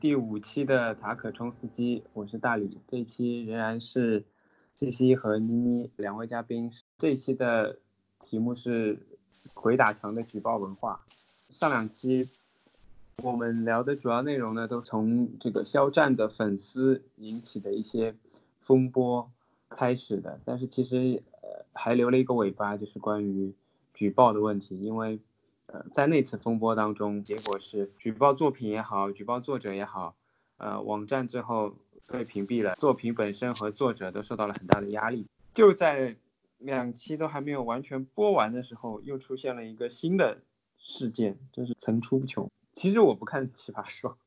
第五期的塔可冲司机，我是大李。这一期仍然是西西和妮妮两位嘉宾。这一期的题目是鬼打墙的举报文化。上两期我们聊的主要内容呢，都从这个肖战的粉丝引起的一些风波开始的，但是其实呃还留了一个尾巴，就是关于举报的问题，因为。呃，在那次风波当中，结果是举报作品也好，举报作者也好，呃，网站最后被屏蔽了，作品本身和作者都受到了很大的压力。就在两期都还没有完全播完的时候，又出现了一个新的事件，真是层出不穷。其实我不看《奇葩说》，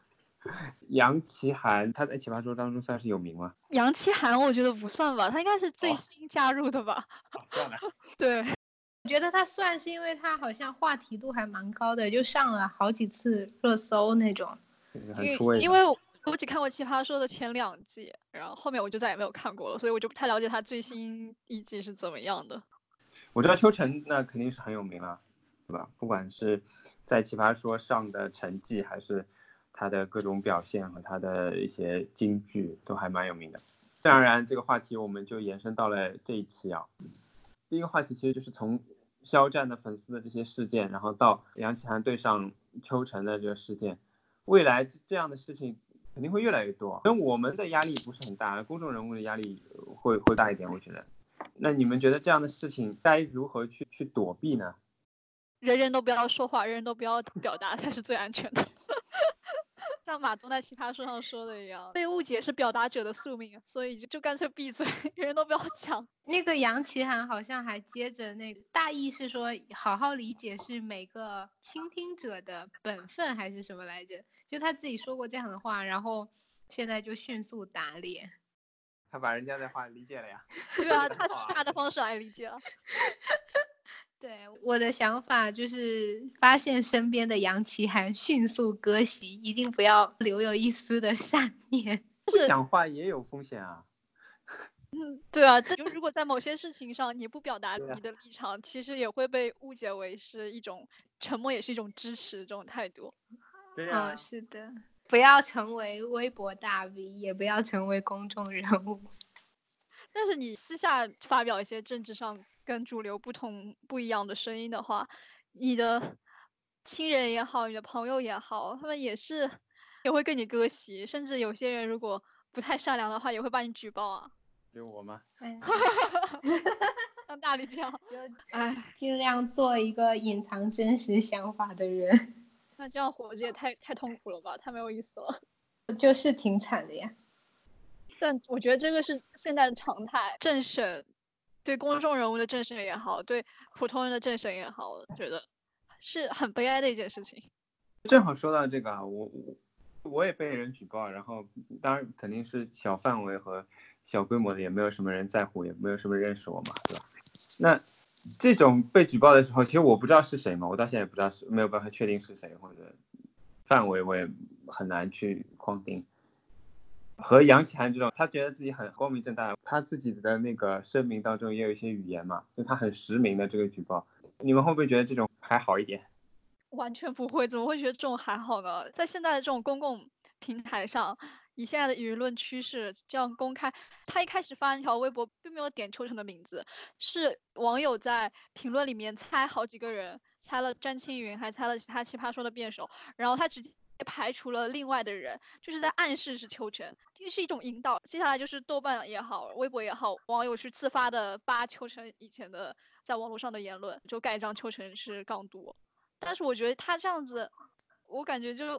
杨奇涵他在《奇葩说》当中算是有名吗？杨奇涵我觉得不算吧，他应该是最新加入的吧？对。我觉得他算是，因为他好像话题度还蛮高的，就上了好几次热搜那种。因因为我只看过《奇葩说》的前两季，然后后面我就再也没有看过了，所以我就不太了解他最新一季是怎么样的。我知道秋晨那肯定是很有名了，对吧？不管是在《奇葩说》上的成绩，还是他的各种表现和他的一些金句，都还蛮有名的。自然而然，这个话题我们就延伸到了这一期啊。第一个话题其实就是从。肖战的粉丝的这些事件，然后到杨奇涵对上邱晨的这个事件，未来这样的事情肯定会越来越多。跟我们的压力不是很大，公众人物的压力会会大一点，我觉得。那你们觉得这样的事情该如何去去躲避呢？人人都不要说话，人人都不要表达才是最安全的。像马东在奇葩说上说的一样，被误解是表达者的宿命，所以就就干脆闭嘴，人人都不要讲。那个杨奇涵好像还接着那个大意是说，好好理解是每个倾听者的本分还是什么来着？就他自己说过这样的话，然后现在就迅速打脸。他把人家的话理解了呀？对啊，他是他的方式来理解了。对我的想法就是，发现身边的杨奇涵迅速割席，一定不要留有一丝的善念。不讲话也有风险啊。嗯，对啊，就如果在某些事情上你不表达你的立场，其实也会被误解为是一种沉默，也是一种支持这种态度。对啊，是的，不要成为微博大 V，也不要成为公众人物。但是你私下发表一些政治上。跟主流不同不一样的声音的话，你的亲人也好，你的朋友也好，他们也是也会跟你割席，甚至有些人如果不太善良的话，也会把你举报啊。有我吗？像大力这样，哎，尽量做一个隐藏真实想法的人。那这样活着也太太痛苦了吧，太没有意思了。就是挺惨的呀。但我觉得这个是现在的常态，政审。对公众人物的政审也好，对普通人的政审也好，我觉得是很悲哀的一件事情。正好说到这个啊，我我我也被人举报，然后当然肯定是小范围和小规模的，也没有什么人在乎，也没有什么认识我嘛，对吧？那这种被举报的时候，其实我不知道是谁嘛，我到现在也不知道是没有办法确定是谁，或者范围我也很难去框定。和杨奇涵这种，他觉得自己很光明正大，他自己的那个声明当中也有一些语言嘛，就他很实名的这个举报，你们会不会觉得这种还好一点？完全不会，怎么会觉得这种还好呢？在现在的这种公共平台上，以现在的舆论趋势，这样公开，他一开始发那条微博并没有点秋成的名字，是网友在评论里面猜好几个人，猜了詹青云，还猜了其他奇葩说的辩手，然后他直接。排除了另外的人，就是在暗示是秋晨，这是一种引导。接下来就是豆瓣也好，微博也好，网友去自发的扒秋晨以前的在网络上的言论，就盖章秋晨是港独。但是我觉得他这样子，我感觉就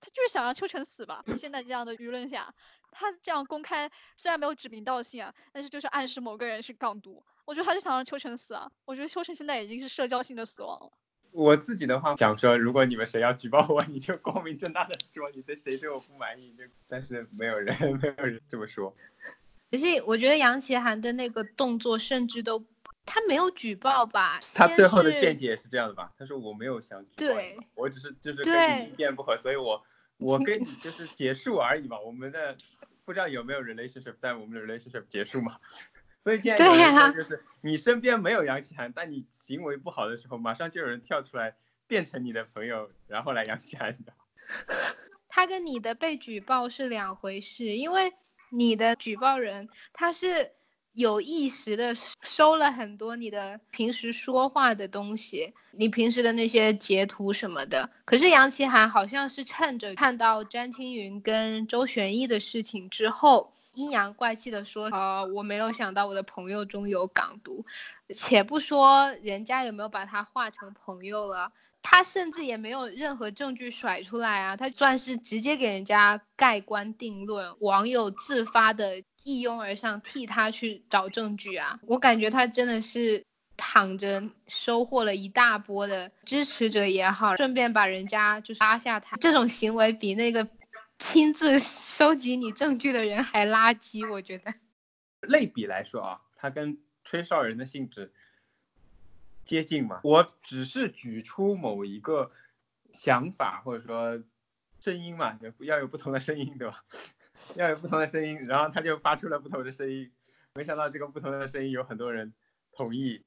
他就是想让秋晨死吧。现在这样的舆论下，他这样公开虽然没有指名道姓啊，但是就是暗示某个人是港独。我觉得他是想让秋晨死啊。我觉得秋晨现在已经是社交性的死亡了。我自己的话想说，如果你们谁要举报我，你就光明正大的说你对谁对我不满意，就但是没有人 没有人这么说。可是我觉得杨奇涵的那个动作，甚至都他没有举报吧？他最后的辩解也是这样的吧？他说我没有想举报，我只是就是跟你意见不合，所以我 我跟你就是结束而已嘛。我们的不知道有没有 relationship，但我们的 relationship 结束嘛。所以现在有人说，就是你身边没有杨奇涵，但你行为不好的时候，马上就有人跳出来变成你的朋友，然后来杨奇涵。他跟你的被举报是两回事，因为你的举报人他是有意识的收了很多你的平时说话的东西，你平时的那些截图什么的。可是杨奇涵好像是趁着看到詹青云跟周旋逸的事情之后。阴阳怪气的说：“呃，我没有想到我的朋友中有港独，且不说人家有没有把他化成朋友了，他甚至也没有任何证据甩出来啊，他算是直接给人家盖棺定论，网友自发的一拥而上替他去找证据啊，我感觉他真的是躺着收获了一大波的支持者也好，顺便把人家就是拉下台，这种行为比那个。”亲自收集你证据的人还垃圾，我觉得。类比来说啊，他跟吹哨人的性质接近嘛。我只是举出某一个想法或者说声音嘛，要有不同的声音，对吧？要有不同的声音，然后他就发出了不同的声音。没想到这个不同的声音有很多人同意。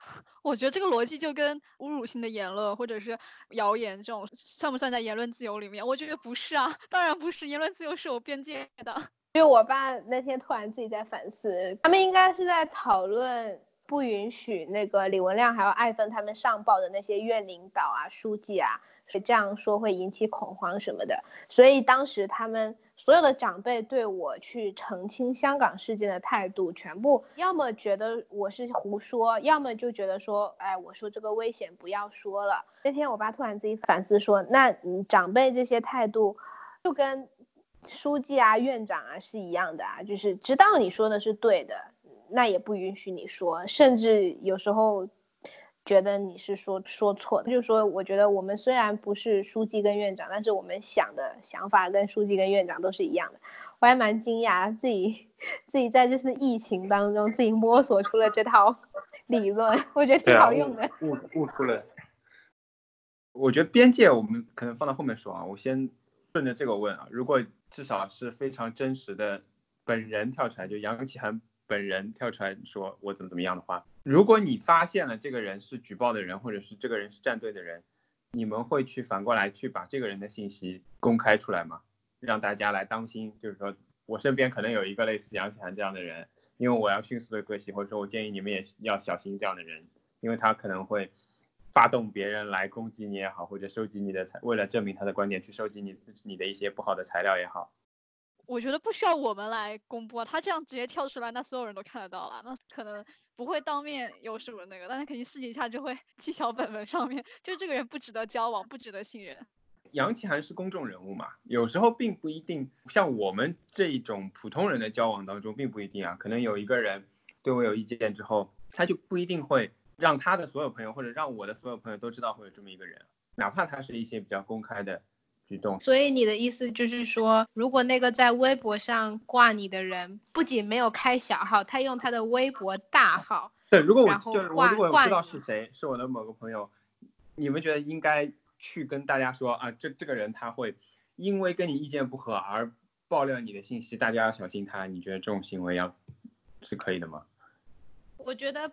我觉得这个逻辑就跟侮辱性的言论或者是谣言这种算不算在言论自由里面？我觉得不是啊，当然不是，言论自由是有边界的。因为我爸那天突然自己在反思，他们应该是在讨论不允许那个李文亮还有艾芬他们上报的那些院领导啊、书记啊，是这样说会引起恐慌什么的，所以当时他们。所有的长辈对我去澄清香港事件的态度，全部要么觉得我是胡说，要么就觉得说，哎，我说这个危险不要说了。那天我爸突然自己反思说，那你长辈这些态度，就跟书记啊、院长啊是一样的啊，就是知道你说的是对的，那也不允许你说，甚至有时候。觉得你是说说错，就是说，我觉得我们虽然不是书记跟院长，但是我们想的想法跟书记跟院长都是一样的。我还蛮惊讶，自己自己在这次疫情当中自己摸索出了这套理论，我觉得挺好用的。悟悟出了。我觉得边界我们可能放到后面说啊，我先顺着这个问啊，如果至少是非常真实的本人跳出来，就杨启涵本人跳出来说我怎么怎么样的话。如果你发现了这个人是举报的人，或者是这个人是站队的人，你们会去反过来去把这个人的信息公开出来吗？让大家来当心，就是说我身边可能有一个类似杨启涵这样的人，因为我要迅速的割席，或者说我建议你们也要小心这样的人，因为他可能会发动别人来攻击你也好，或者收集你的材，为了证明他的观点去收集你你的一些不好的材料也好。我觉得不需要我们来公布，他这样直接跳出来，那所有人都看得到了，那可能不会当面有什么那个，但是肯定私底下就会 记小本本上面，就这个人不值得交往，不值得信任。杨奇涵是公众人物嘛，有时候并不一定像我们这种普通人的交往当中，并不一定啊，可能有一个人对我有意见之后，他就不一定会让他的所有朋友或者让我的所有朋友都知道会有这么一个人，哪怕他是一些比较公开的。举动，所以你的意思就是说，如果那个在微博上挂你的人，不仅没有开小号，他用他的微博大号，对，如果我就是我如果知道是谁，是我的某个朋友，你们觉得应该去跟大家说啊，这这个人他会因为跟你意见不合而爆料你的信息，大家要小心他，你觉得这种行为要是可以的吗？我觉得。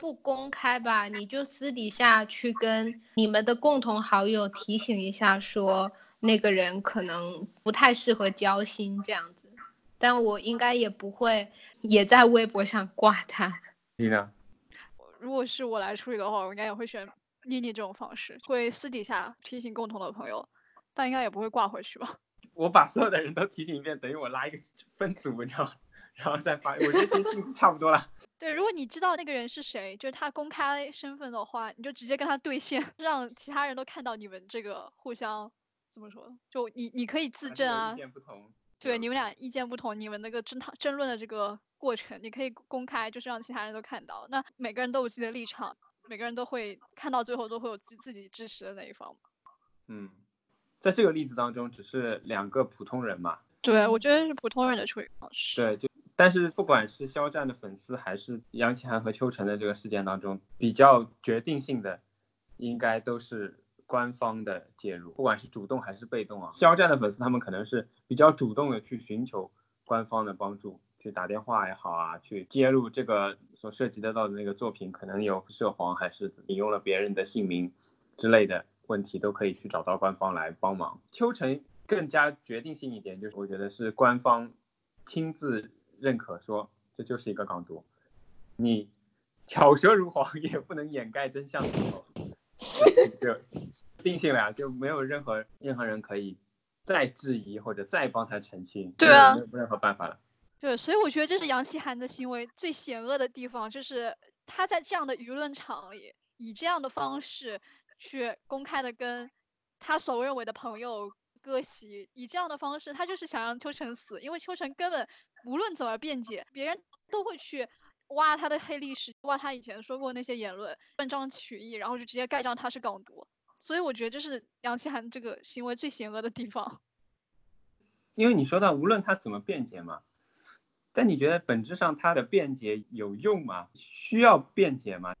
不公开吧，你就私底下去跟你们的共同好友提醒一下，说那个人可能不太适合交心这样子。但我应该也不会也在微博上挂他。你呢？如果是我来处理的话，我应该也会选妮妮这种方式，会私底下提醒共同的朋友，但应该也不会挂回去吧。我把所有的人都提醒一遍，等于我拉一个分组，你知道吗？然后再发，我觉得其实性质差不多了。对，如果你知道那个人是谁，就是他公开身份的话，你就直接跟他对线，让其他人都看到你们这个互相怎么说？就你你可以自证啊。意见不同。对，你们俩意见不同，你们那个争讨争论的这个过程，你可以公开，就是让其他人都看到。那每个人都有自己的立场，每个人都会看到最后都会有自自己支持的那一方嗯，在这个例子当中，只是两个普通人嘛。对，我觉得是普通人的处理方式。对，就。但是不管是肖战的粉丝，还是杨奇涵和邱晨的这个事件当中，比较决定性的，应该都是官方的介入，不管是主动还是被动啊。肖战的粉丝他们可能是比较主动的去寻求官方的帮助，去打电话也好啊，去揭露这个所涉及得到的那个作品可能有涉黄，还是引用了别人的姓名之类的问题都可以去找到官方来帮忙。邱晨更加决定性一点，就是我觉得是官方亲自认可说这就是一个港独，你 巧舌如簧也不能掩盖真相的时候，就定性了，就没有任何任何人可以再质疑或者再帮他澄清，对啊没有任何办法了。对，所以我觉得这是杨奇涵的行为最险恶的地方，就是他在这样的舆论场里，以这样的方式去公开的跟他所认为的朋友割席，以这样的方式，他就是想让秋成死，因为秋成根本无论怎么辩解，别人都会去挖他的黑历史，挖他以前说过那些言论，断章取义，然后就直接盖章他是港独。所以我觉得这是杨奇涵这个行为最险恶的地方。因为你说到无论他怎么辩解嘛，但你觉得本质上他的辩解有用吗？需要辩解吗？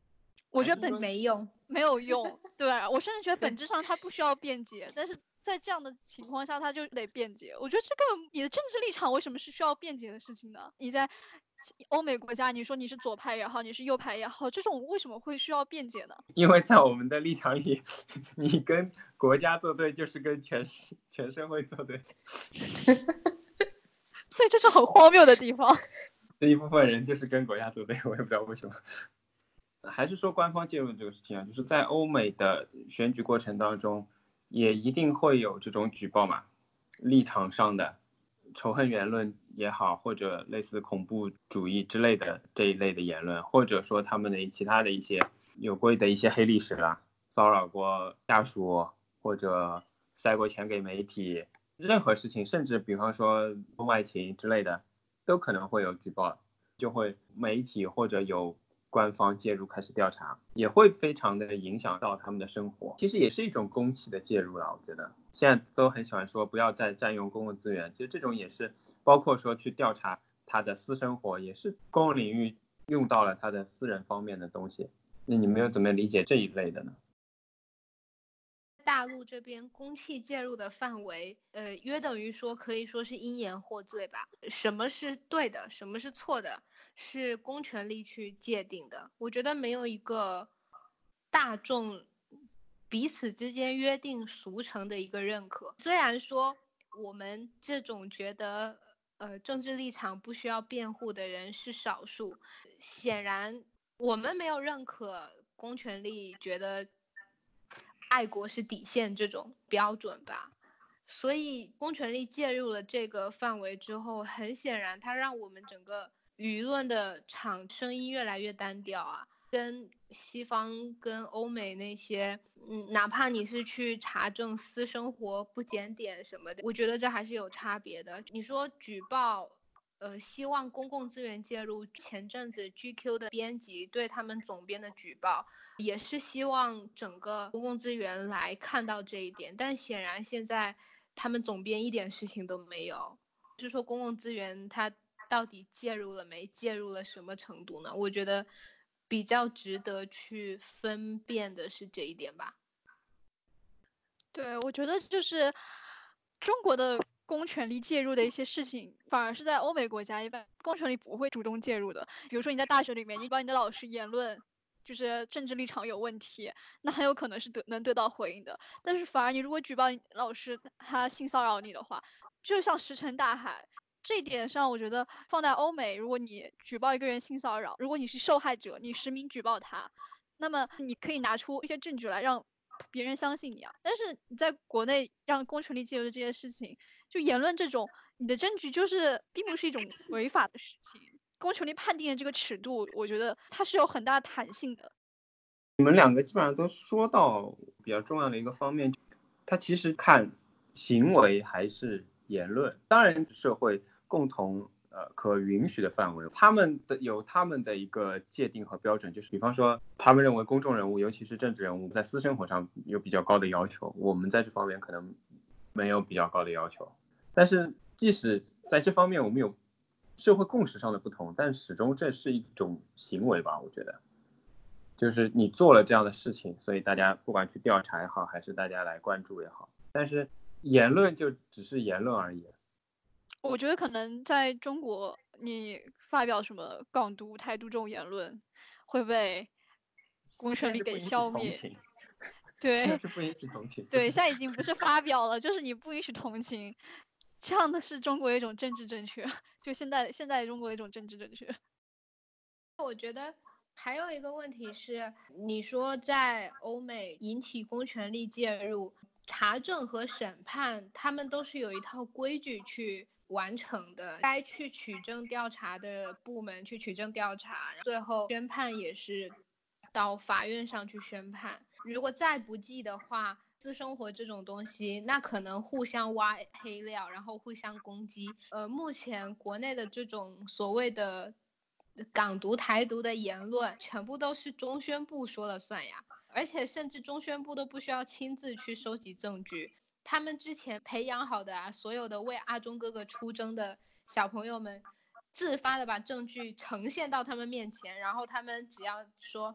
我觉得本没用。没有用，对我甚至觉得本质上他不需要辩解，但是在这样的情况下，他就得辩解。我觉得这个你的政治立场为什么是需要辩解的事情呢？你在欧美国家，你说你是左派也好，你是右派也好，这种为什么会需要辩解呢？因为在我们的立场里，你跟国家作对就是跟全世全社会作对，所以这是很荒谬的地方。这一部分人就是跟国家作对，我也不知道为什么。还是说官方介入这个事情啊，就是在欧美的选举过程当中，也一定会有这种举报嘛，立场上的仇恨言论也好，或者类似恐怖主义之类的这一类的言论，或者说他们的其他的一些有过的一些黑历史啦，骚扰过下属或者塞过钱给媒体，任何事情，甚至比方说婚外情之类的，都可能会有举报，就会媒体或者有官方介入开始调查，也会非常的影响到他们的生活。其实也是一种公器的介入了，我觉得现在都很喜欢说不要再占用公共资源，其实这种也是包括说去调查他的私生活，也是公共领域用到了他的私人方面的东西。那你们又怎么理解这一类的呢？大陆这边公器介入的范围，呃，约等于说可以说是因言获罪吧。什么是对的，什么是错的，是公权力去界定的。我觉得没有一个大众彼此之间约定俗成的一个认可。虽然说我们这种觉得呃政治立场不需要辩护的人是少数，显然我们没有认可公权力觉得。爱国是底线这种标准吧，所以公权力介入了这个范围之后，很显然它让我们整个舆论的场声音越来越单调啊，跟西方、跟欧美那些，嗯，哪怕你是去查证私生活不检点什么的，我觉得这还是有差别的。你说举报。呃，希望公共资源介入。前阵子 GQ 的编辑对他们总编的举报，也是希望整个公共资源来看到这一点。但显然现在他们总编一点事情都没有。就是说公共资源它到底介入了没？介入了什么程度呢？我觉得比较值得去分辨的是这一点吧。对，我觉得就是中国的。公权力介入的一些事情，反而是在欧美国家，一般公权力不会主动介入的。比如说你在大学里面，你把你的老师言论就是政治立场有问题，那很有可能是得能得到回应的。但是反而你如果举报老师他性骚扰你的话，就像石沉大海。这一点上，我觉得放在欧美，如果你举报一个人性骚扰，如果你是受害者，你实名举报他，那么你可以拿出一些证据来让别人相信你啊。但是你在国内让公权力介入这件事情。就言论这种，你的证据就是并不是一种违法的事情。公权力判定的这个尺度，我觉得它是有很大弹性的。你们两个基本上都说到比较重要的一个方面，它其实看行为还是言论。当然，社会共同呃可允许的范围，他们的有他们的一个界定和标准，就是比方说，他们认为公众人物，尤其是政治人物，在私生活上有比较高的要求，我们在这方面可能没有比较高的要求。但是，即使在这方面我们有社会共识上的不同，但始终这是一种行为吧？我觉得，就是你做了这样的事情，所以大家不管去调查也好，还是大家来关注也好，但是言论就只是言论而已。我觉得可能在中国，你发表什么港独、台独这种言论，会被公权力给消灭。对是不允许同情。对，现在已经不是发表了，就是你不允许同情，这样的是中国的一种政治正确，就现在现在中国的一种政治正确。我觉得还有一个问题是，你说在欧美引起公权力介入、查证和审判，他们都是有一套规矩去完成的。该去取证调查的部门去取证调查，最后宣判也是到法院上去宣判。如果再不济的话，私生活这种东西，那可能互相挖黑料，然后互相攻击。呃，目前国内的这种所谓的。港独、台独的言论全部都是中宣部说了算呀，而且甚至中宣部都不需要亲自去收集证据，他们之前培养好的啊，所有的为阿忠哥哥出征的小朋友们，自发的把证据呈现到他们面前，然后他们只要说，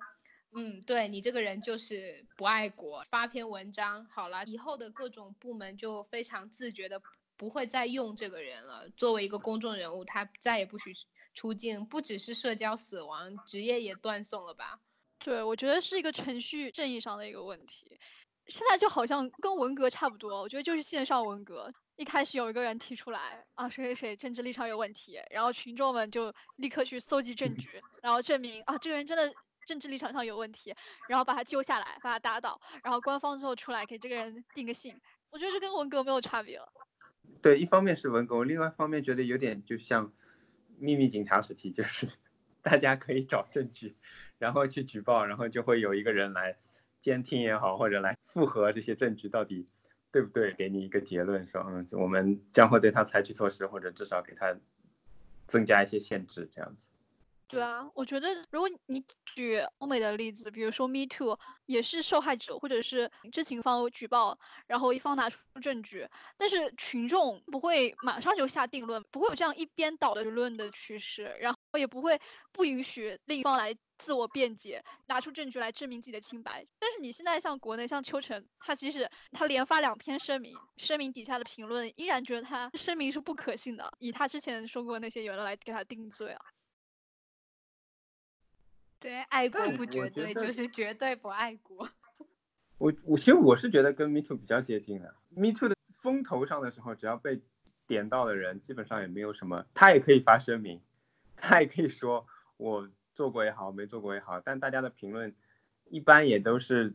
嗯，对你这个人就是不爱国，发篇文章好了，以后的各种部门就非常自觉的不会再用这个人了，作为一个公众人物，他再也不许。出境不只是社交死亡，职业也断送了吧？对，我觉得是一个程序正义上的一个问题。现在就好像跟文革差不多，我觉得就是线上文革。一开始有一个人提出来啊，谁谁谁政治立场有问题，然后群众们就立刻去搜集证据，然后证明啊这个人真的政治立场上有问题，然后把他揪下来，把他打倒，然后官方之后出来给这个人定个性。我觉得这跟文革没有差别了。对，一方面是文革，另外一方面觉得有点就像。秘密警察时期就是 大家可以找证据，然后去举报，然后就会有一个人来监听也好，或者来复核这些证据到底对不对，给你一个结论，说嗯，我们将会对他采取措施，或者至少给他增加一些限制，这样子。对啊，我觉得如果你举欧美的例子，比如说 Me Too，也是受害者或者是知情方举报，然后一方拿出证据，但是群众不会马上就下定论，不会有这样一边倒的舆论的趋势，然后也不会不允许另一方来自我辩解，拿出证据来证明自己的清白。但是你现在像国内像邱晨，他即使他连发两篇声明，声明底下的评论依然觉得他声明是不可信的，以他之前说过那些言论来给他定罪啊。对，爱国不绝对，就是绝对不爱国。我我其实我是觉得跟 Me Too 比较接近的。Me Too 的风头上的时候，只要被点到的人，基本上也没有什么，他也可以发声明，他也可以说我做过也好，没做过也好，但大家的评论一般也都是，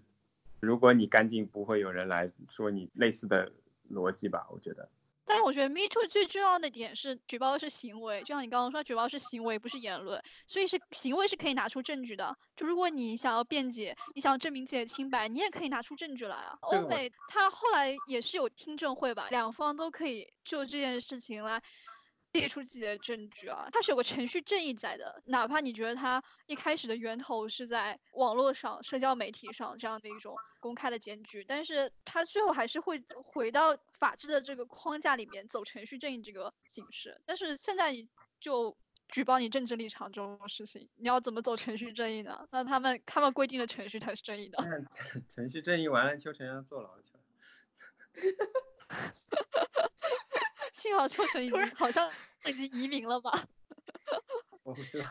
如果你干净，不会有人来说你类似的逻辑吧？我觉得。但是我觉得 Me Too 最重要的点是举报的是行为，就像你刚刚说，举报是行为，不是言论，所以是行为是可以拿出证据的。就如果你想要辩解，你想要证明自己的清白，你也可以拿出证据来啊。欧美他后来也是有听证会吧，两方都可以就这件事情来。列出自己的证据啊，它是有个程序正义在的，哪怕你觉得它一开始的源头是在网络上、社交媒体上这样的一种公开的检举，但是它最后还是会回到法治的这个框架里面走程序正义这个形式。但是现在你就举报你政治立场这种事情，你要怎么走程序正义呢？那他们他们规定的程序才是正义的。程序正义完了，秋成要坐牢去了。幸好秋成已经好像已经移民了吧？我不知道。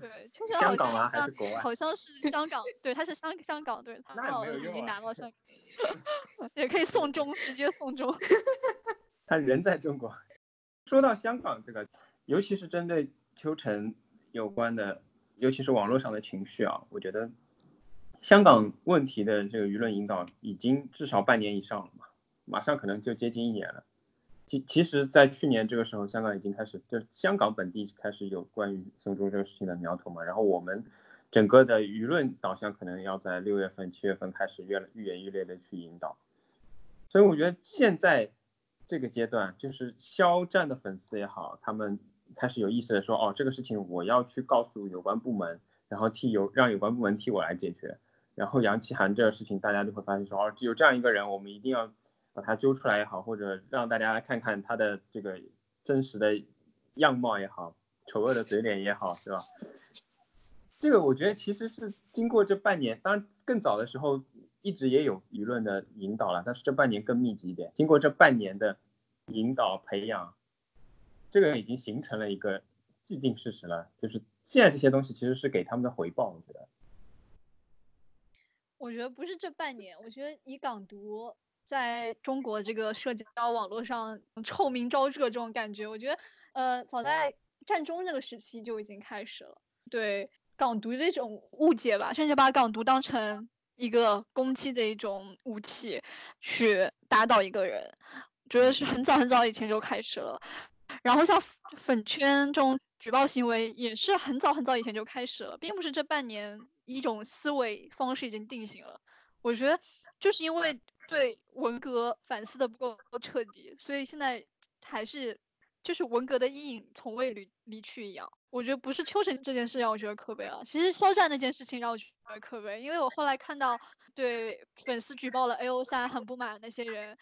对，秋成香港吗？还是国外？好像是 香港，对，他是香香港，对他好像已经拿到香 港，也可以送终，直接送终。他人在中国。说到香港这个，尤其是针对秋晨有关的，尤其是网络上的情绪啊，我觉得香港问题的这个舆论引导已经至少半年以上了嘛。马上可能就接近一年了。其其实，在去年这个时候，香港已经开始，就香港本地开始有关于送中这个事情的苗头嘛。然后我们整个的舆论导向可能要在六月份、七月份开始越愈演愈烈的去引导。所以我觉得现在这个阶段，就是肖战的粉丝也好，他们开始有意识的说，哦，这个事情我要去告诉有关部门，然后替有让有关部门替我来解决。然后杨奇涵这个事情，大家就会发现说，哦，有这样一个人，我们一定要。把它揪出来也好，或者让大家看看他的这个真实的样貌也好，丑恶的嘴脸也好，是吧？这个我觉得其实是经过这半年，当然更早的时候一直也有舆论的引导了，但是这半年更密集一点。经过这半年的引导培养，这个已经形成了一个既定事实了，就是现在这些东西其实是给他们的回报，我觉得。我觉得不是这半年，我觉得以港独在中国这个社交网络上臭名昭著这种感觉，我觉得呃，早在战中这个时期就已经开始了。对港独这种误解吧，甚至把港独当成一个攻击的一种武器去打倒一个人，觉得是很早很早以前就开始了。然后像粉圈这种举报行为，也是很早很早以前就开始了，并不是这半年。一种思维方式已经定型了，我觉得就是因为对文革反思的不够彻底，所以现在还是就是文革的阴影从未离离去一样。我觉得不是秋成这件事让我觉得可悲啊，其实肖战那件事情让我觉得可悲，因为我后来看到对粉丝举报了 A O 三很不满那些人。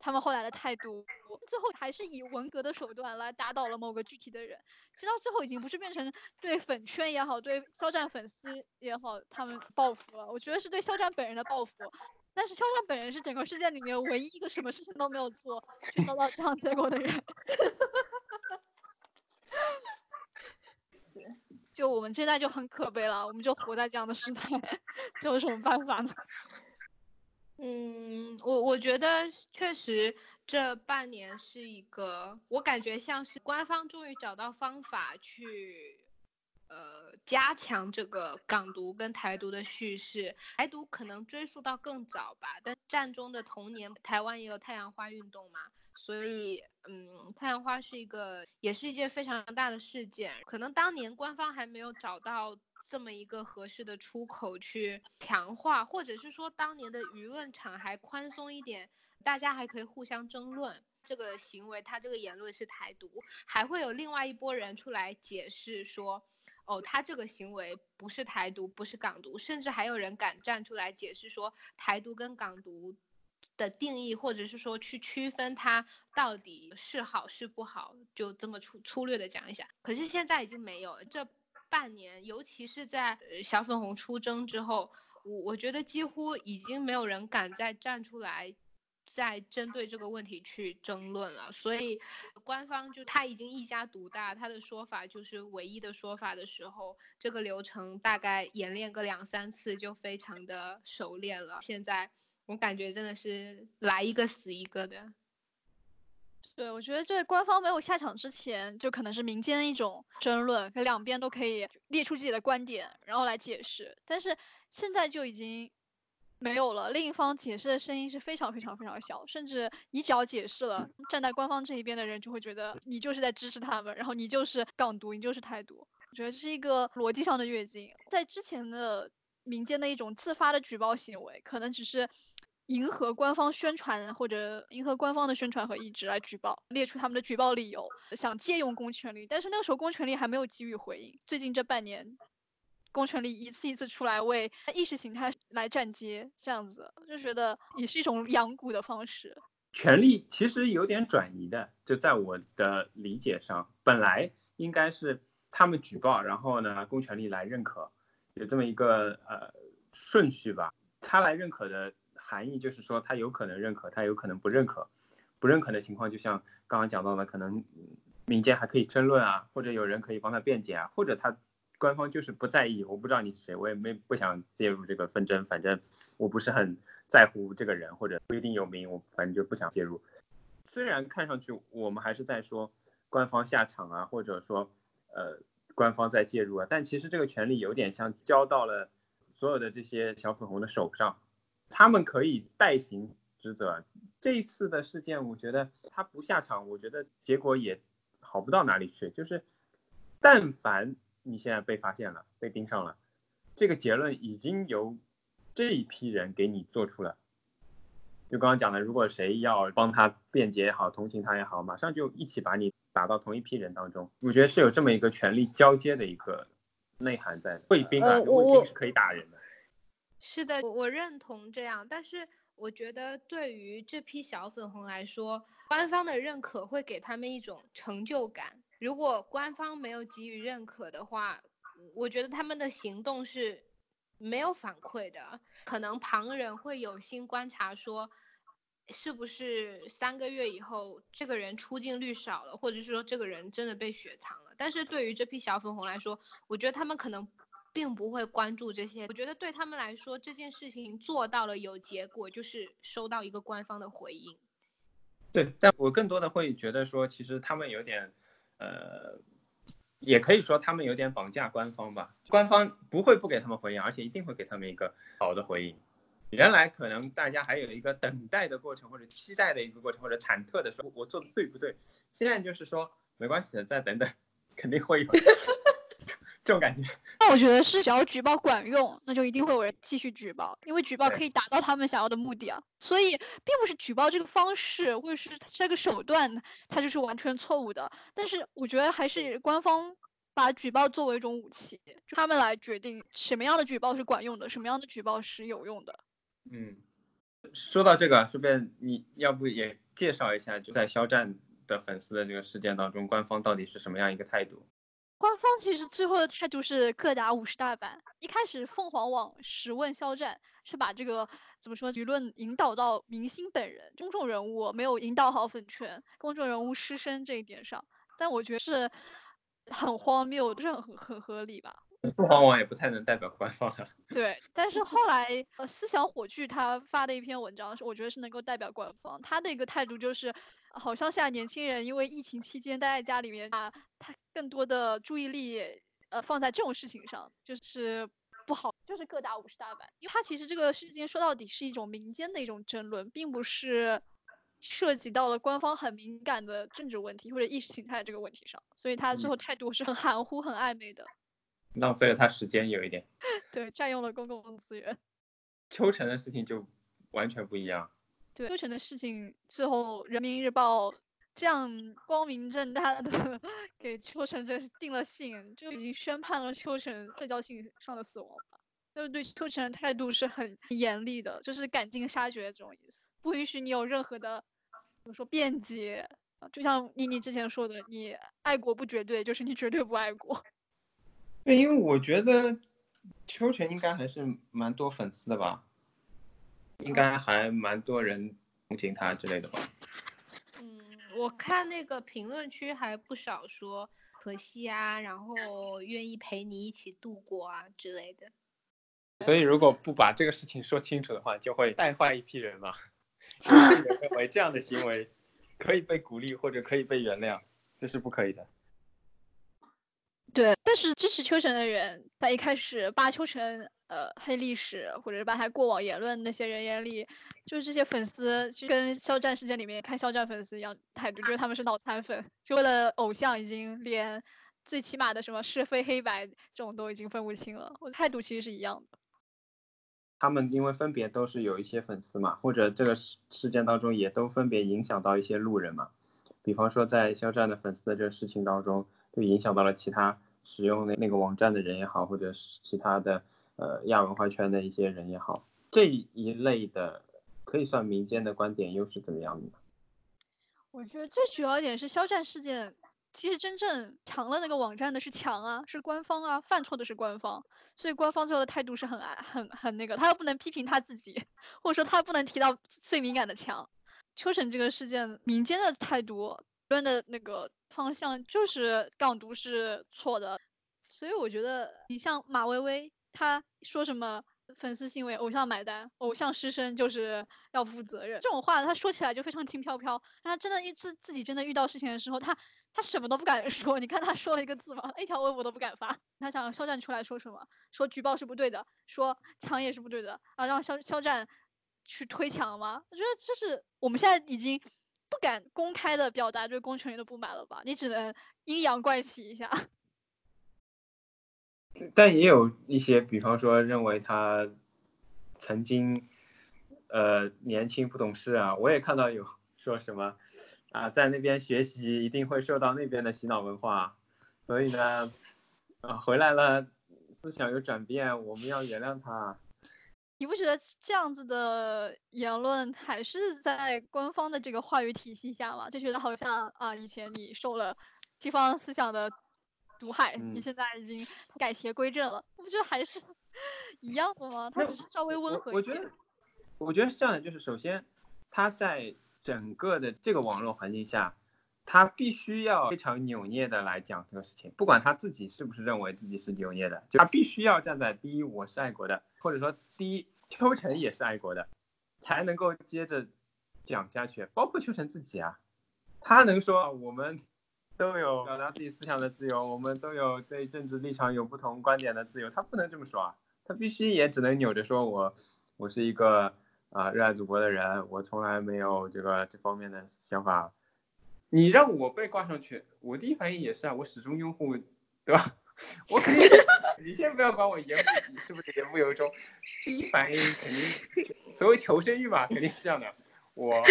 他们后来的态度，最后还是以文革的手段来打倒了某个具体的人。其实到最后已经不是变成对粉圈也好，对肖战粉丝也好，他们报复了。我觉得是对肖战本人的报复。但是肖战本人是整个事件里面唯一一个什么事情都没有做，却遭到这样结果的人。就我们这代就很可悲了，我们就活在这样的时代，这有什么办法呢？嗯，我我觉得确实这半年是一个，我感觉像是官方终于找到方法去，呃，加强这个港独跟台独的叙事。台独可能追溯到更早吧，但战中的同年，台湾也有太阳花运动嘛，所以，嗯，太阳花是一个，也是一件非常大的事件。可能当年官方还没有找到。这么一个合适的出口去强化，或者是说当年的舆论场还宽松一点，大家还可以互相争论这个行为，他这个言论是台独，还会有另外一拨人出来解释说，哦，他这个行为不是台独，不是港独，甚至还有人敢站出来解释说台独跟港独的定义，或者是说去区分它到底是好是不好，就这么粗粗略的讲一下。可是现在已经没有了，这。半年，尤其是在小粉红出征之后，我我觉得几乎已经没有人敢再站出来，再针对这个问题去争论了。所以，官方就他已经一家独大，他的说法就是唯一的说法的时候，这个流程大概演练个两三次就非常的熟练了。现在我感觉真的是来一个死一个的。对，我觉得在官方没有下场之前，就可能是民间一种争论，可两边都可以列出自己的观点，然后来解释。但是现在就已经没有了，另一方解释的声音是非常非常非常小，甚至你只要解释了，站在官方这一边的人就会觉得你就是在支持他们，然后你就是港独，你就是台独。我觉得这是一个逻辑上的跃进，在之前的民间的一种自发的举报行为，可能只是。迎合官方宣传或者迎合官方的宣传和意志来举报，列出他们的举报理由，想借用公权力，但是那个时候公权力还没有给予回应。最近这半年，公权力一次一次出来为意识形态来站街，这样子就觉得也是一种养蛊的方式。权力其实有点转移的，就在我的理解上，本来应该是他们举报，然后呢，公权力来认可，有这么一个呃顺序吧，他来认可的。含义就是说，他有可能认可，他有可能不认可。不认可的情况，就像刚刚讲到的，可能民间还可以争论啊，或者有人可以帮他辩解啊，或者他官方就是不在意。我不知道你是谁，我也没不想介入这个纷争，反正我不是很在乎这个人，或者不一定有名，我反正就不想介入。虽然看上去我们还是在说官方下场啊，或者说呃官方在介入啊，但其实这个权利有点像交到了所有的这些小粉红的手上。他们可以代行职责。这一次的事件，我觉得他不下场，我觉得结果也好不到哪里去。就是，但凡你现在被发现了，被盯上了，这个结论已经由这一批人给你做出了。就刚刚讲的，如果谁要帮他辩解也好，同情他也好，马上就一起把你打到同一批人当中。我觉得是有这么一个权力交接的一个内涵在。卫兵啊，卫兵是可以打人的。是的，我我认同这样，但是我觉得对于这批小粉红来说，官方的认可会给他们一种成就感。如果官方没有给予认可的话，我觉得他们的行动是没有反馈的。可能旁人会有心观察，说是不是三个月以后这个人出镜率少了，或者是说这个人真的被雪藏了。但是对于这批小粉红来说，我觉得他们可能。并不会关注这些。我觉得对他们来说，这件事情做到了有结果，就是收到一个官方的回应。对，但我更多的会觉得说，其实他们有点，呃，也可以说他们有点绑架官方吧。官方不会不给他们回应，而且一定会给他们一个好的回应。原来可能大家还有一个等待的过程，或者期待的一个过程，或者忐忑的说，我做的对不对？现在就是说，没关系的，再等等，肯定会有这种感觉。那我觉得是，只要举报管用，那就一定会有人继续举报，因为举报可以达到他们想要的目的啊。所以，并不是举报这个方式或者是这个手段，它就是完全错误的。但是，我觉得还是官方把举报作为一种武器，就他们来决定什么样的举报是管用的，什么样的举报是有用的。嗯，说到这个，顺便你要不也介绍一下，就在肖战的粉丝的这个事件当中，官方到底是什么样一个态度？官方其实最后的态度是各打五十大板。一开始凤凰网十问肖战，是把这个怎么说舆论引导到明星本人、公众人物没有引导好粉圈、公众人物失声这一点上，但我觉得是很荒谬，不是很很合理吧？凤凰网也不太能代表官方啊。对，但是后来呃，思想火炬他发的一篇文章，是我觉得是能够代表官方。他的一个态度就是，好像现在年轻人因为疫情期间待在家里面啊，他更多的注意力呃放在这种事情上，就是不好，就是各打五十大板。因为他其实这个事件说到底是一种民间的一种争论，并不是涉及到了官方很敏感的政治问题或者意识形态这个问题上，所以他最后态度是很含糊、很暧昧的。浪费了他时间有一点，对，占用了公共资源。秋晨的事情就完全不一样。对，秋晨的事情最后人民日报这样光明正大的 给秋晨这定了性，就已经宣判了秋晨社交性上的死亡吧。就是对秋晨的态度是很严厉的，就是赶尽杀绝这种意思，不允许你有任何的怎么说辩解。就像妮妮之前说的，你爱国不绝对，就是你绝对不爱国。对，因为我觉得秋晨应该还是蛮多粉丝的吧，应该还蛮多人同情他之类的吧。嗯，我看那个评论区还不少说可惜啊，然后愿意陪你一起度过啊之类的。所以如果不把这个事情说清楚的话，就会带坏一批人嘛。认为这样的行为可以被鼓励或者可以被原谅，这是不可以的。对，但是支持秋晨的人，在一开始把秋晨呃黑历史，或者是把他过往言论那些人眼里，就是这些粉丝就跟肖战事件里面看肖战粉丝一样态度，觉得他们是脑残粉，就为了偶像已经连最起码的什么是非黑白这种都已经分不清了。我的态度其实是一样的。他们因为分别都是有一些粉丝嘛，或者这个事事件当中也都分别影响到一些路人嘛，比方说在肖战的粉丝的这个事情当中。就影响到了其他使用那那个网站的人也好，或者是其他的呃亚文化圈的一些人也好，这一类的可以算民间的观点又是怎么样的呢？我觉得最主要一点是肖战事件，其实真正强了那个网站的是强啊，是官方啊，犯错的是官方，所以官方最后的态度是很很很那个，他又不能批评他自己，或者说他不能提到最敏感的强。秋晨这个事件，民间的态度论的那个。方向就是港独是错的，所以我觉得你像马薇薇，他说什么粉丝行为偶像买单，偶像失声就是要负责任这种话，他说起来就非常轻飘飘。但她真的一自自己真的遇到事情的时候，他他什么都不敢说。你看他说了一个字吗？一条微博都不敢发。他想肖战出来说什么？说举报是不对的，说抢也是不对的啊，让肖肖战去推墙吗？我觉得这是我们现在已经。不敢公开的表达对公权力的不满了吧？你只能阴阳怪气一下。但也有一些，比方说认为他曾经呃年轻不懂事啊，我也看到有说什么啊，在那边学习一定会受到那边的洗脑文化，所以呢啊回来了思想有转变，我们要原谅他。你不觉得这样子的言论还是在官方的这个话语体系下吗？就觉得好像啊，以前你受了西方思想的毒害，你现在已经改邪归正了。我不觉得还是 一样的吗？他只是稍微温和一点。我觉得，我觉得是这样的，就是首先，他在整个的这个网络环境下，他必须要非常扭捏的来讲这个事情，不管他自己是不是认为自己是扭捏的，就他必须要站在第一，我是爱国的，或者说第一，秋晨也是爱国的，才能够接着讲下去。包括秋晨自己啊，他能说我们都有表达自己思想的自由，我们都有对政治立场有不同观点的自由，他不能这么说啊，他必须也只能扭着说我我是一个啊热爱祖国的人，我从来没有这个这方面的想法。你让我被挂上去，我第一反应也是啊，我始终拥护，对吧？我肯定，你先不要管我言不你是不是言不由衷，第一反应肯定，所谓求生欲嘛，肯定是这样的。我啊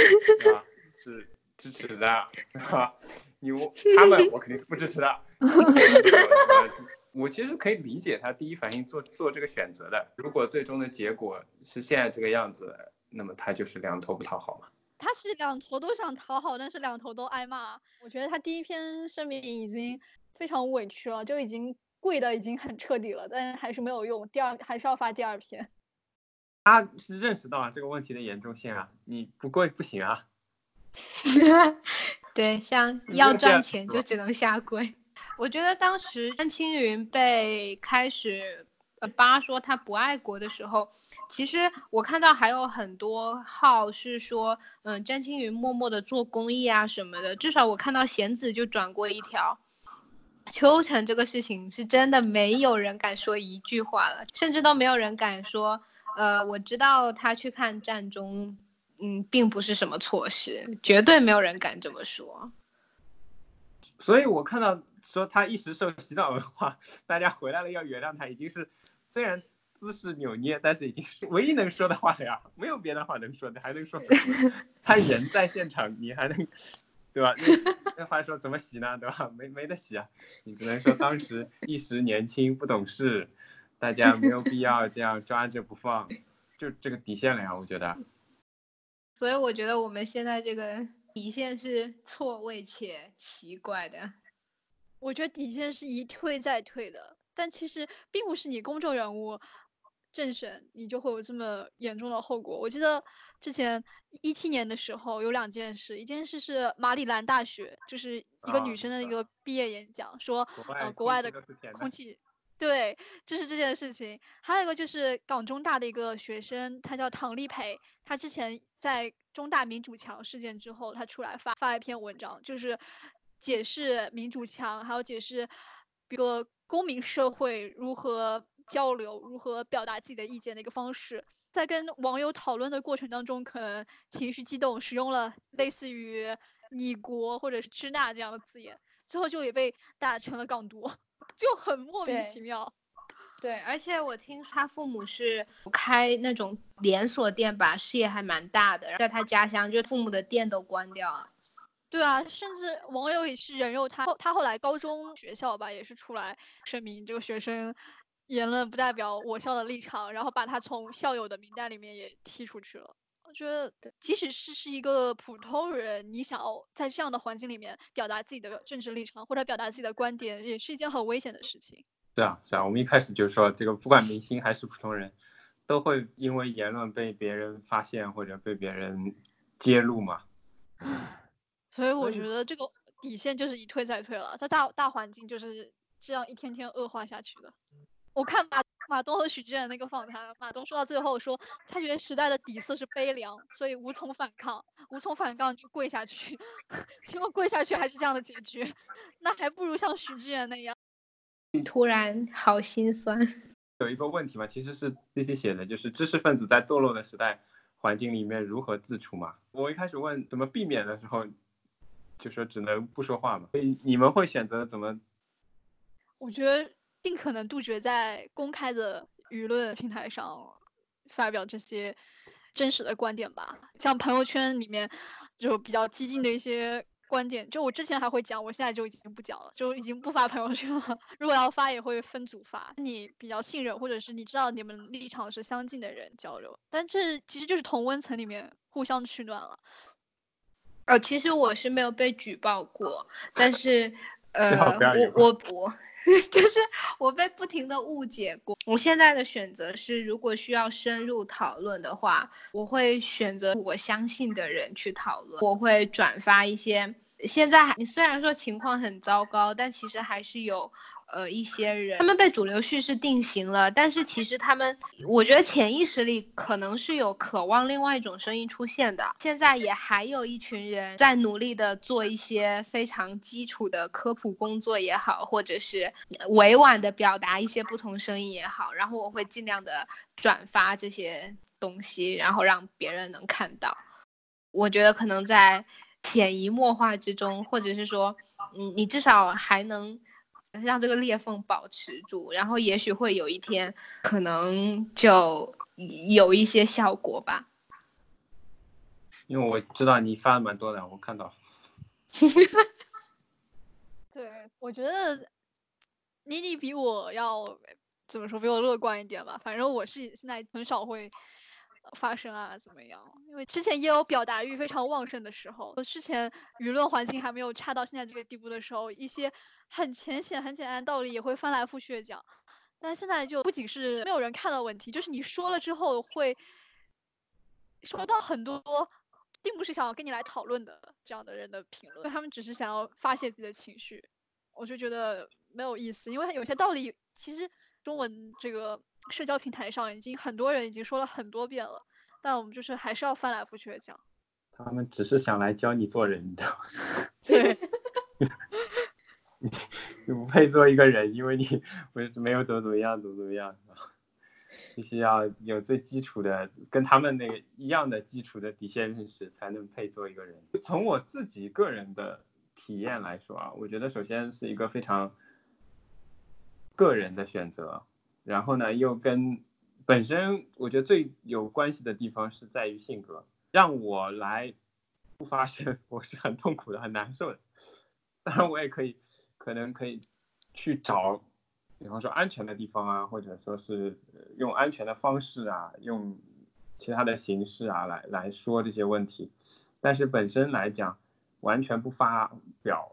是支持的，是吧？你他们我肯定是不支持的。我其实可以理解他第一反应做做这个选择的。如果最终的结果是现在这个样子，那么他就是两头不讨好嘛。他是两头都想讨好，但是两头都挨骂。我觉得他第一篇声明已经非常委屈了，就已经跪的已经很彻底了，但还是没有用。第二还是要发第二篇。他是认识到了这个问题的严重性啊，你不跪不行啊。对，像要赚钱就只能下跪。我觉得当时张青云被开始呃扒说他不爱国的时候。其实我看到还有很多号是说，嗯，詹青云默默的做公益啊什么的。至少我看到贤子就转过一条，秋晨这个事情是真的没有人敢说一句话了，甚至都没有人敢说，呃，我知道他去看战中，嗯，并不是什么错事，绝对没有人敢这么说。所以我看到说他一时受洗脑文化，大家回来了要原谅他，已经是虽然。姿势扭捏，但是已经是唯一能说的话了呀，没有别的话能说的，还能说 他人在现场，你还能，对吧？那那话说怎么洗呢？对吧？没没得洗啊，你只能说当时一时年轻不懂事，大家没有必要这样抓着不放，就这个底线了呀，我觉得。所以我觉得我们现在这个底线是错位且奇怪的，我觉得底线是一退再退的，但其实并不是你公众人物。政审你就会有这么严重的后果。我记得之前一七年的时候有两件事，一件事是马里兰大学，就是一个女生的一个毕业演讲，说呃国外的空气，对，就是这件事情。还有一个就是港中大的一个学生，他叫唐立培，他之前在中大民主墙事件之后，他出来发发一篇文章，就是解释民主墙，还有解释一个公民社会如何。交流如何表达自己的意见的一个方式，在跟网友讨论的过程当中，可能情绪激动，使用了类似于“你国”或者是“支那”这样的字眼，最后就也被打成了港独，就很莫名其妙。对，而且我听他父母是开那种连锁店吧，事业还蛮大的，在他家乡就父母的店都关掉了。对啊，甚至网友也是人肉他，他后来高中学校吧也是出来声明这个学生。言论不代表我校的立场，然后把他从校友的名单里面也踢出去了。我觉得，即使是是一个普通人，你想要在这样的环境里面表达自己的政治立场或者表达自己的观点，也是一件很危险的事情。是啊，是啊，我们一开始就说，这个不管明星还是普通人，都会因为言论被别人发现或者被别人揭露嘛。所以我觉得这个底线就是一退再退了，在大大环境就是这样一天天恶化下去的。我看马马东和许志远那个访谈，马东说到最后说，他觉得时代的底色是悲凉，所以无从反抗，无从反抗就跪下去，结果跪下去还是这样的结局，那还不如像许志远那样。突然好心酸。有一个问题嘛，其实是 C C 写的，就是知识分子在堕落的时代环境里面如何自处嘛。我一开始问怎么避免的时候，就说只能不说话嘛。所以你们会选择怎么？我觉得。尽可能杜绝在公开的舆论平台上发表这些真实的观点吧。像朋友圈里面就比较激进的一些观点，就我之前还会讲，我现在就已经不讲了，就已经不发朋友圈了。如果要发，也会分组发，你比较信任或者是你知道你们立场是相近的人交流。但这其实就是同温层里面互相取暖了。呃，其实我是没有被举报过，但是呃，我我我。就是我被不停的误解过。我现在的选择是，如果需要深入讨论的话，我会选择我相信的人去讨论。我会转发一些现在你虽然说情况很糟糕，但其实还是有呃一些人，他们被主流叙事定型了，但是其实他们，我觉得潜意识里可能是有渴望另外一种声音出现的。现在也还有一群人在努力的做一些非常基础的科普工作也好，或者是委婉的表达一些不同声音也好，然后我会尽量的转发这些东西，然后让别人能看到。我觉得可能在。潜移默化之中，或者是说，嗯，你至少还能让这个裂缝保持住，然后也许会有一天，可能就有一些效果吧。因为我知道你发的蛮多的，我看到。对，我觉得妮妮比我要怎么说，比我乐观一点吧。反正我是现在很少会。发生啊，怎么样？因为之前也有表达欲非常旺盛的时候，之前舆论环境还没有差到现在这个地步的时候，一些很浅显、很简单的道理也会翻来覆去的讲。但现在就不仅是没有人看到问题，就是你说了之后会收到很多并不是想要跟你来讨论的这样的人的评论，他们只是想要发泄自己的情绪，我就觉得没有意思。因为有些道理其实中文这个。社交平台上已经很多人已经说了很多遍了，但我们就是还是要翻来覆去的讲。他们只是想来教你做人，你知道吗？对，你 你不配做一个人，因为你没没有怎么怎么样，怎么怎么样，必须要有最基础的，跟他们那个一样的基础的底线认识，才能配做一个人。从我自己个人的体验来说啊，我觉得首先是一个非常个人的选择。然后呢，又跟本身我觉得最有关系的地方是在于性格，让我来不发声，我是很痛苦的，很难受的。当然，我也可以，可能可以去找，比方说安全的地方啊，或者说是用安全的方式啊，用其他的形式啊来来说这些问题。但是本身来讲，完全不发表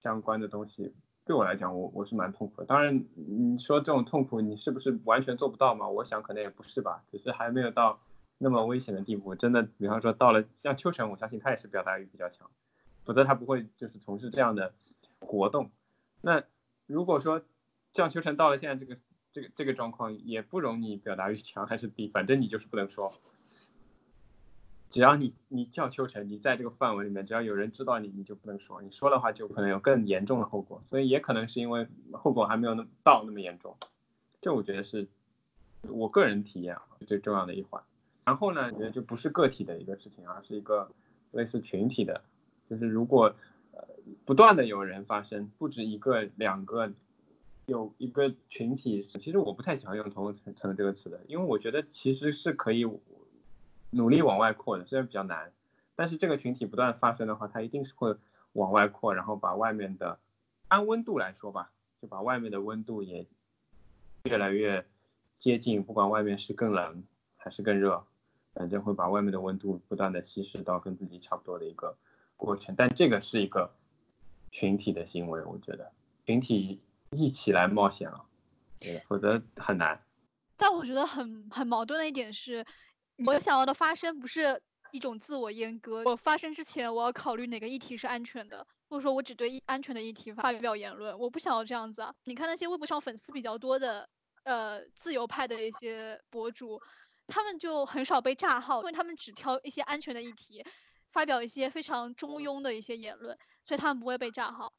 相关的东西。对我来讲，我我是蛮痛苦的。当然，你说这种痛苦，你是不是完全做不到嘛？我想可能也不是吧，只是还没有到那么危险的地步。真的，比方说到了像秋晨，我相信他也是表达欲比较强，否则他不会就是从事这样的活动。那如果说像秋晨到了现在这个这个这个状况，也不容你表达欲强还是低，反正你就是不能说。只要你你叫秋晨，你在这个范围里面，只要有人知道你，你就不能说。你说的话就可能有更严重的后果，所以也可能是因为后果还没有那么到那么严重。这我觉得是我个人体验啊最重要的一环。然后呢，我觉得就不是个体的一个事情，而是一个类似群体的。就是如果呃不断的有人发生，不止一个两个，有一个群体，其实我不太喜欢用同层层这个词的，因为我觉得其实是可以。努力往外扩的，虽然比较难，但是这个群体不断发生的话，它一定是会往外扩，然后把外面的按温度来说吧，就把外面的温度也越来越接近，不管外面是更冷还是更热，反正会把外面的温度不断的稀释到跟自己差不多的一个过程。但这个是一个群体的行为，我觉得群体一起来冒险了，对，否则很难。但我觉得很很矛盾的一点是。我想要的发声不是一种自我阉割。我发声之前，我要考虑哪个议题是安全的，或者说我只对安全的议题发表言论。我不想要这样子啊！你看那些微博上粉丝比较多的，呃，自由派的一些博主，他们就很少被炸号，因为他们只挑一些安全的议题，发表一些非常中庸的一些言论，所以他们不会被炸号。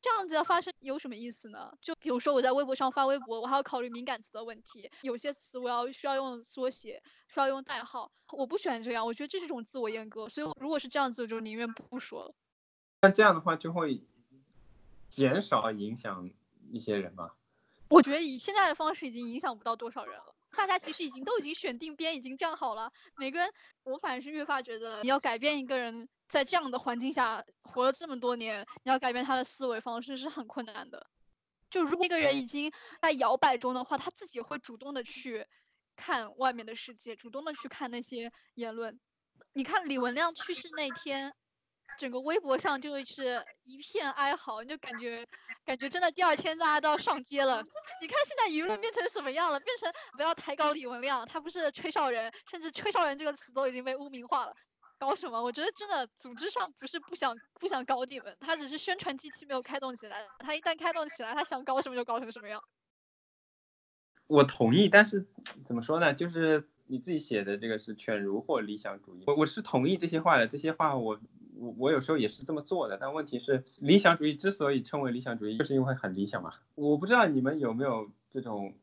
这样子的发生有什么意思呢？就比如说我在微博上发微博，我还要考虑敏感词的问题，有些词我要需要用缩写，需要用代号，我不喜欢这样，我觉得这是一种自我阉割，所以如果是这样子，我就宁愿不说了。那这样的话就会减少影响一些人吗？我觉得以现在的方式已经影响不到多少人了，大家其实已经都已经选定边，已经站好了，每个人，我反正是越发觉得你要改变一个人。在这样的环境下活了这么多年，你要改变他的思维方式是很困难的。就如果一个人已经在摇摆中的话，他自己会主动的去看外面的世界，主动的去看那些言论。你看李文亮去世那天，整个微博上就是一片哀嚎，你就感觉感觉真的第二天大家都要上街了。你看现在舆论变成什么样了？变成不要抬高李文亮，他不是吹哨人，甚至吹哨人这个词都已经被污名化了。搞什么？我觉得真的组织上不是不想不想搞你们，他只是宣传机器没有开动起来。他一旦开动起来，他想搞什么就搞成什么样。我同意，但是怎么说呢？就是你自己写的这个是犬儒或理想主义，我我是同意这些话的。这些话我我我有时候也是这么做的。但问题是，理想主义之所以称为理想主义，就是因为很理想嘛。我不知道你们有没有这种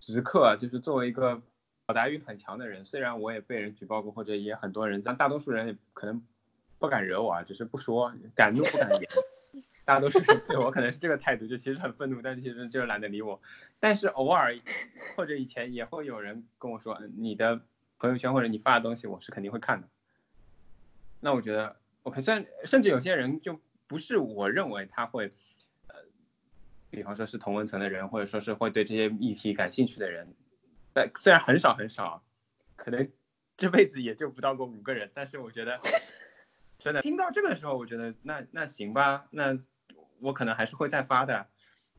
时刻，就是作为一个表达欲很强的人，虽然我也被人举报过，或者也很多人，但大多数人也可能不敢惹我啊，只是不说，敢怒不敢言。大多数人对我可能是这个态度，就其实很愤怒，但是其实就是懒得理我。但是偶尔或者以前也会有人跟我说，你的朋友圈或者你发的东西，我是肯定会看的。那我觉得，OK，甚甚至有些人就不是我认为他会，呃，比方说是同文层的人，或者说是会对这些议题感兴趣的人，但虽然很少很少，可能这辈子也就不到过五个人，但是我觉得。真的听到这个的时候，我觉得那那行吧，那我可能还是会再发的，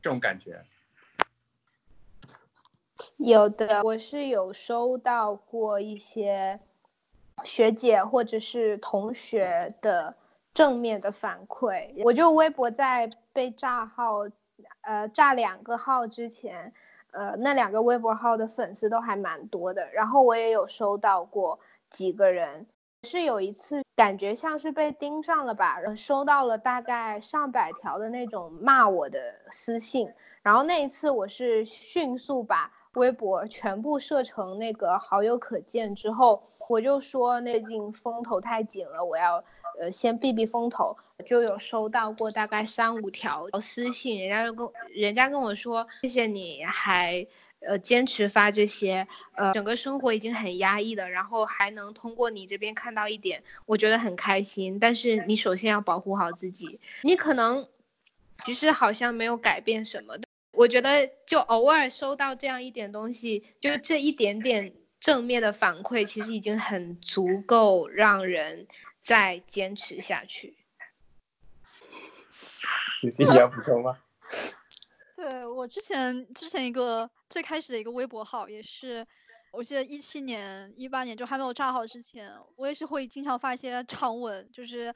这种感觉。有的，我是有收到过一些学姐或者是同学的正面的反馈。我就微博在被炸号，呃，炸两个号之前，呃，那两个微博号的粉丝都还蛮多的。然后我也有收到过几个人。是有一次感觉像是被盯上了吧，然后收到了大概上百条的那种骂我的私信，然后那一次我是迅速把微博全部设成那个好友可见之后，我就说最近风头太紧了，我要呃先避避风头，就有收到过大概三五条私信，人家就跟人家跟我说谢谢你还。呃，坚持发这些，呃，整个生活已经很压抑了，然后还能通过你这边看到一点，我觉得很开心。但是你首先要保护好自己，你可能其实好像没有改变什么。我觉得就偶尔收到这样一点东西，就这一点点正面的反馈，其实已经很足够让人再坚持下去。你自己要补充吗？对我之前之前一个最开始的一个微博号也是，我记得一七年、一八年就还没有账号之前，我也是会经常发一些长文，就是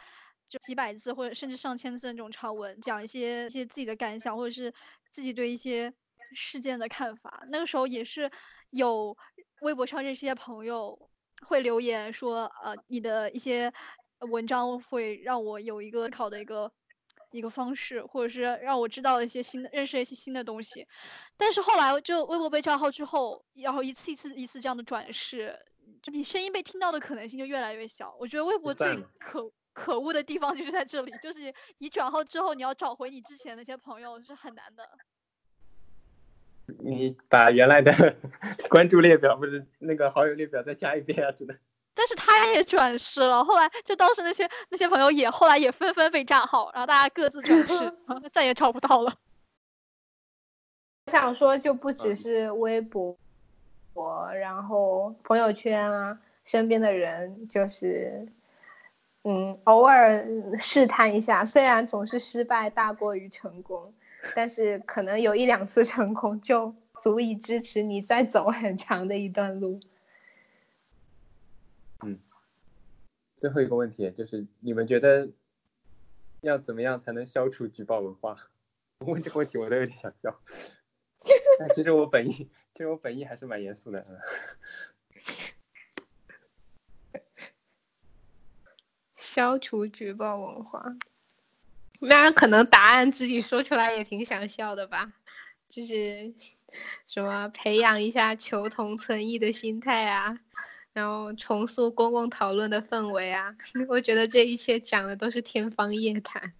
就几百字或者甚至上千字的那种长文，讲一些一些自己的感想或者是自己对一些事件的看法。那个时候也是有微博上认识一些朋友会留言说，呃，你的一些文章会让我有一个考的一个。一个方式，或者是让我知道一些新的、认识一些新的东西。但是后来就微博被账号之后，然后一次一次一次这样的转世，就你声音被听到的可能性就越来越小。我觉得微博最可可恶的地方就是在这里，就是你转号之后，你要找回你之前那些朋友是很难的。你把原来的 关注列表不是那个好友列表再加一遍啊，只能。但是他也转世了，后来就当时那些那些朋友也后来也纷纷被炸号，然后大家各自转世，再也找不到了。我想说，就不只是微博，我然后朋友圈啊，身边的人就是，嗯，偶尔试探一下，虽然总是失败大过于成功，但是可能有一两次成功就足以支持你再走很长的一段路。嗯最后一个问题就是，你们觉得要怎么样才能消除举报文化？问这个问题我都有点想笑。但其实我本意，其实我本意还是蛮严肃的。消除举报文化，那可能答案自己说出来也挺想笑的吧？就是什么培养一下求同存异的心态啊。然后重塑公共讨论的氛围啊！我觉得这一切讲的都是天方夜谭。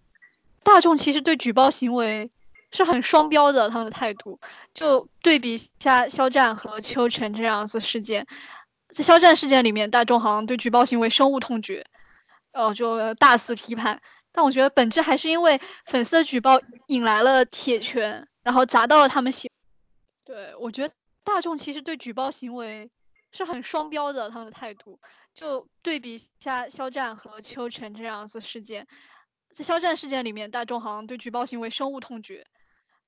大众其实对举报行为是很双标的，他们的态度就对比下肖战和秋晨这样子事件，在肖战事件里面，大众好像对举报行为深恶痛绝，哦，就大肆批判。但我觉得本质还是因为粉丝的举报引来了铁拳，然后砸到了他们心。对我觉得大众其实对举报行为。是很双标的，他们的态度就对比下肖战和秋晨这样子事件，在肖战事件里面，大众好像对举报行为深恶痛绝，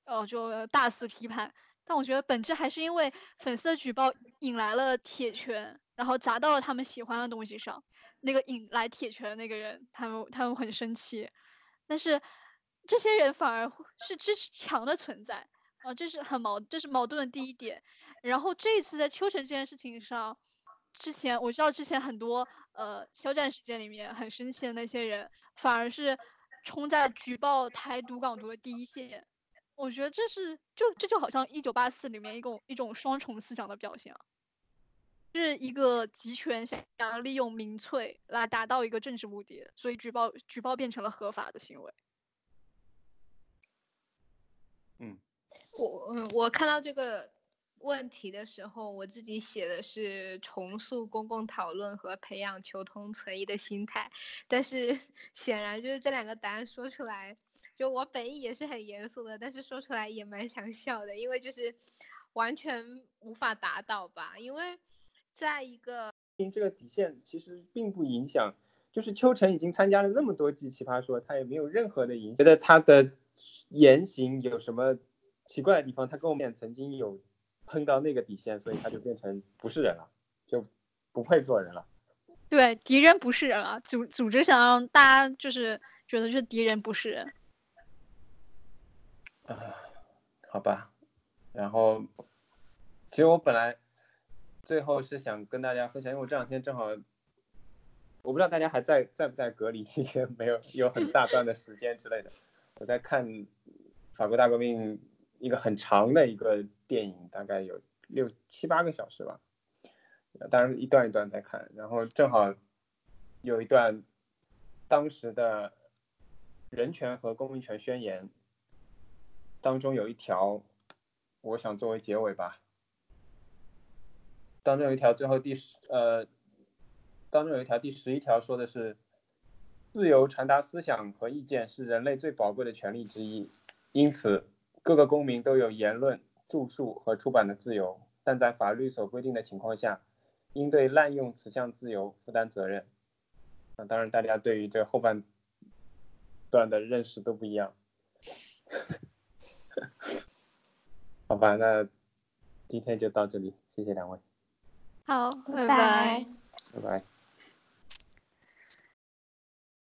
哦，就大肆批判。但我觉得本质还是因为粉丝的举报引来了铁拳，然后砸到了他们喜欢的东西上。那个引来铁拳的那个人，他们他们很生气，但是这些人反而是支持强的存在啊，这是很矛，这是矛盾的第一点。然后这一次在秋晨这件事情上，之前我知道之前很多呃肖战事件里面很生气的那些人，反而是冲在举报台独港独的第一线。我觉得这是就这就好像一九八四里面一种一种双重思想的表现啊，是一个集权想要利用民粹来达到一个政治目的，所以举报举报变成了合法的行为。嗯，我嗯我看到这个问题的时候，我自己写的是重塑公共讨论和培养求同存异的心态，但是显然就是这两个答案说出来。就我本意也是很严肃的，但是说出来也蛮想笑的，因为就是完全无法达到吧。因为在一个这个底线其实并不影响，就是秋晨已经参加了那么多季奇葩说，他也没有任何的影响。觉得他的言行有什么奇怪的地方？他跟我们也曾经有碰到那个底线，所以他就变成不是人了，就不配做人了。对，敌人不是人啊！组组织想让大家就是觉得是敌人不是人。啊，好吧，然后其实我本来最后是想跟大家分享，因为我这两天正好，我不知道大家还在在不在隔离期间，没有有很大段的时间之类的，我在看法国大革命一个很长的一个电影，大概有六七八个小时吧，当然一段一段在看，然后正好有一段当时的人权和公民权宣言。当中有一条，我想作为结尾吧。当中有一条，最后第十呃，当中有一条第十一条说的是，自由传达思想和意见是人类最宝贵的权利之一，因此各个公民都有言论、著述和出版的自由，但在法律所规定的情况下，应对滥用此项自由负担责任。那当然，大家对于这后半段的认识都不一样。好吧，那今天就到这里，谢谢两位。好，拜拜。拜拜。